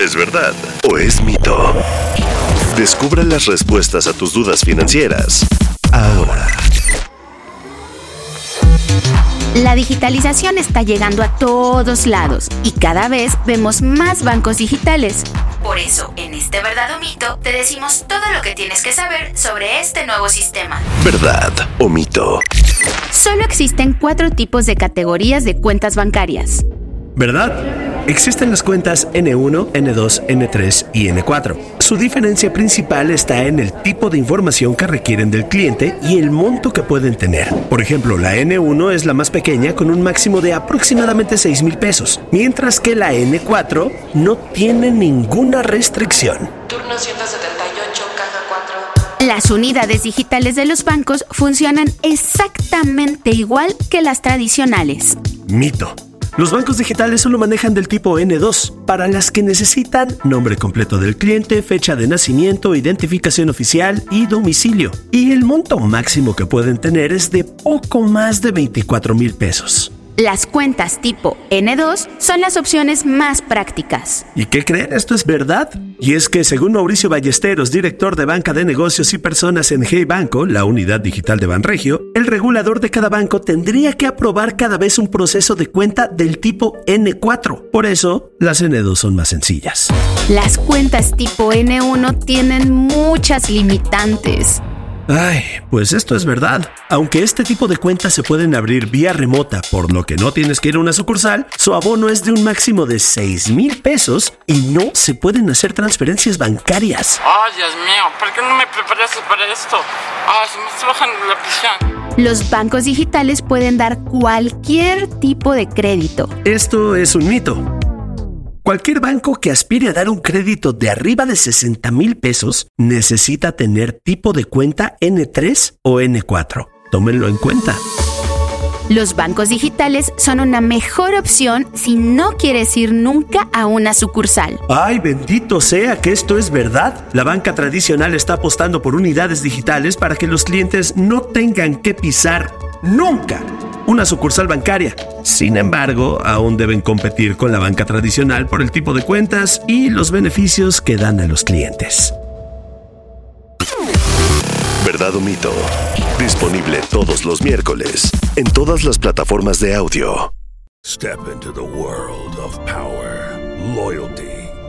¿Es verdad o es mito? Descubra las respuestas a tus dudas financieras ahora. La digitalización está llegando a todos lados y cada vez vemos más bancos digitales. Por eso, en este verdad o mito, te decimos todo lo que tienes que saber sobre este nuevo sistema. ¿Verdad o mito? Solo existen cuatro tipos de categorías de cuentas bancarias. ¿Verdad? Existen las cuentas N1, N2, N3 y N4. Su diferencia principal está en el tipo de información que requieren del cliente y el monto que pueden tener. Por ejemplo, la N1 es la más pequeña con un máximo de aproximadamente 6 mil pesos, mientras que la N4 no tiene ninguna restricción. Turno 178, caja 4. Las unidades digitales de los bancos funcionan exactamente igual que las tradicionales. Mito. Los bancos digitales solo manejan del tipo N2, para las que necesitan nombre completo del cliente, fecha de nacimiento, identificación oficial y domicilio. Y el monto máximo que pueden tener es de poco más de 24 mil pesos. Las cuentas tipo N2 son las opciones más prácticas. ¿Y qué creen? Esto es verdad. Y es que según Mauricio Ballesteros, director de banca de negocios y personas en Hey Banco, la unidad digital de Banregio, el regulador de cada banco tendría que aprobar cada vez un proceso de cuenta del tipo N4. Por eso, las N2 son más sencillas. Las cuentas tipo N1 tienen muchas limitantes. Ay, pues esto es verdad. Aunque este tipo de cuentas se pueden abrir vía remota, por lo que no tienes que ir a una sucursal, su abono es de un máximo de 6 mil pesos y no se pueden hacer transferencias bancarias. Ay, Dios mío, ¿por qué no me preparaste para esto? Ay, se me está bajando la presión. Los bancos digitales pueden dar cualquier tipo de crédito. Esto es un mito. Cualquier banco que aspire a dar un crédito de arriba de 60 mil pesos necesita tener tipo de cuenta N3 o N4. Tómenlo en cuenta. Los bancos digitales son una mejor opción si no quieres ir nunca a una sucursal. Ay, bendito sea que esto es verdad. La banca tradicional está apostando por unidades digitales para que los clientes no tengan que pisar nunca una sucursal bancaria. Sin embargo, aún deben competir con la banca tradicional por el tipo de cuentas y los beneficios que dan a los clientes. ¿Verdad o mito? Disponible todos los miércoles en todas las plataformas de audio. Step into the world of power, loyalty,